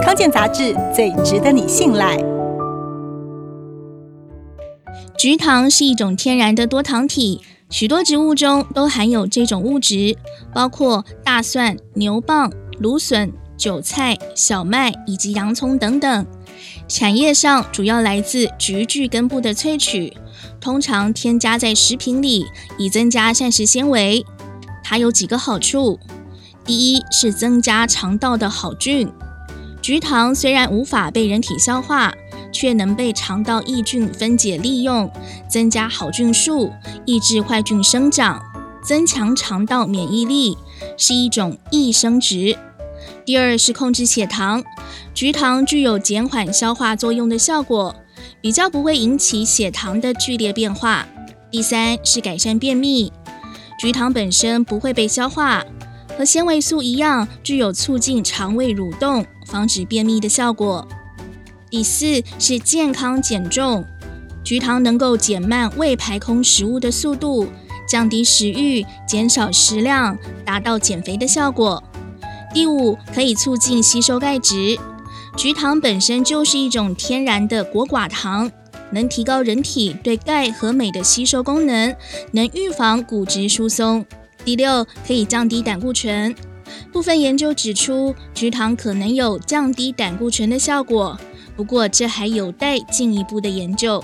康健杂志最值得你信赖。菊糖是一种天然的多糖体，许多植物中都含有这种物质，包括大蒜、牛蒡、芦笋、韭菜、小麦以及洋葱等等。产业上主要来自菊苣根部的萃取，通常添加在食品里，以增加膳食纤维。它有几个好处。第一是增加肠道的好菌，菊糖虽然无法被人体消化，却能被肠道益菌分解利用，增加好菌数，抑制坏菌生长，增强肠道免疫力，是一种益生质。第二是控制血糖，菊糖具有减缓消化作用的效果，比较不会引起血糖的剧烈变化。第三是改善便秘，菊糖本身不会被消化。和纤维素一样，具有促进肠胃蠕动、防止便秘的效果。第四是健康减重，菊糖能够减慢胃排空食物的速度，降低食欲，减少食量，达到减肥的效果。第五，可以促进吸收钙质，菊糖本身就是一种天然的果寡糖，能提高人体对钙和镁的吸收功能，能预防骨质疏松。第六，可以降低胆固醇。部分研究指出，菊糖可能有降低胆固醇的效果，不过这还有待进一步的研究。